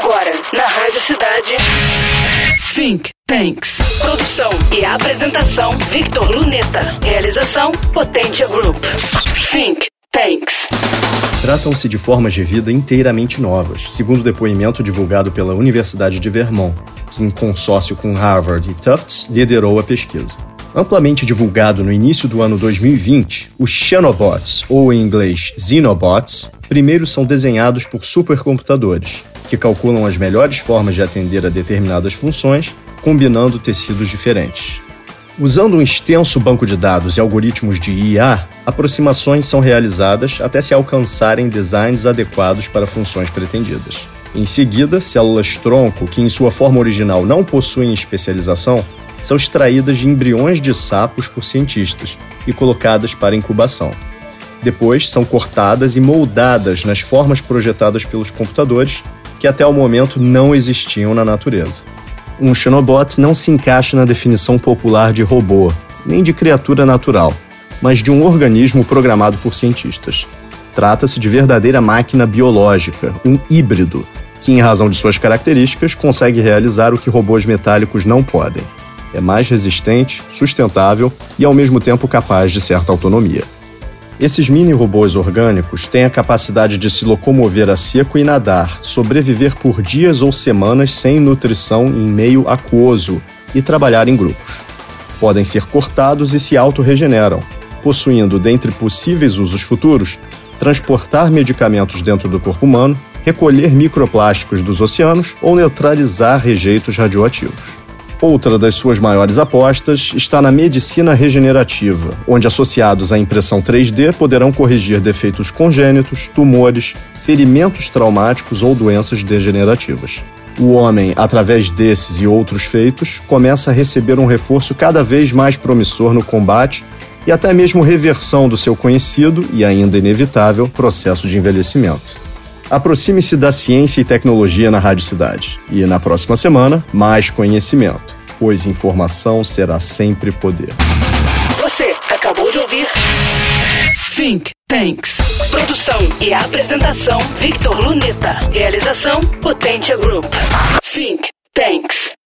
Agora, na Rádio Cidade. Think Tanks. Produção e apresentação: Victor Luneta. Realização: Potência Group. Think Tanks. Tratam-se de formas de vida inteiramente novas, segundo o depoimento divulgado pela Universidade de Vermont, que, em consórcio com Harvard e Tufts, liderou a pesquisa. Amplamente divulgado no início do ano 2020, os Xenobots, ou em inglês Xenobots, primeiro são desenhados por supercomputadores, que calculam as melhores formas de atender a determinadas funções, combinando tecidos diferentes. Usando um extenso banco de dados e algoritmos de IA, aproximações são realizadas até se alcançarem designs adequados para funções pretendidas. Em seguida, células tronco, que em sua forma original não possuem especialização, são extraídas de embriões de sapos por cientistas e colocadas para incubação. Depois, são cortadas e moldadas nas formas projetadas pelos computadores que até o momento não existiam na natureza. Um Xenobot não se encaixa na definição popular de robô, nem de criatura natural, mas de um organismo programado por cientistas. Trata-se de verdadeira máquina biológica, um híbrido, que, em razão de suas características, consegue realizar o que robôs metálicos não podem. É mais resistente, sustentável e, ao mesmo tempo, capaz de certa autonomia. Esses mini-robôs orgânicos têm a capacidade de se locomover a seco e nadar, sobreviver por dias ou semanas sem nutrição em meio aquoso e trabalhar em grupos. Podem ser cortados e se autorregeneram, possuindo, dentre possíveis usos futuros, transportar medicamentos dentro do corpo humano, recolher microplásticos dos oceanos ou neutralizar rejeitos radioativos. Outra das suas maiores apostas está na medicina regenerativa, onde associados à impressão 3D poderão corrigir defeitos congênitos, tumores, ferimentos traumáticos ou doenças degenerativas. O homem, através desses e outros feitos, começa a receber um reforço cada vez mais promissor no combate e até mesmo reversão do seu conhecido e ainda inevitável processo de envelhecimento. Aproxime-se da ciência e tecnologia na Rádio Cidade. E na próxima semana, mais conhecimento, pois informação será sempre poder. Você acabou de ouvir Think Tanks. Produção e apresentação: Victor Luneta. Realização: Potência Group. Think Tanks.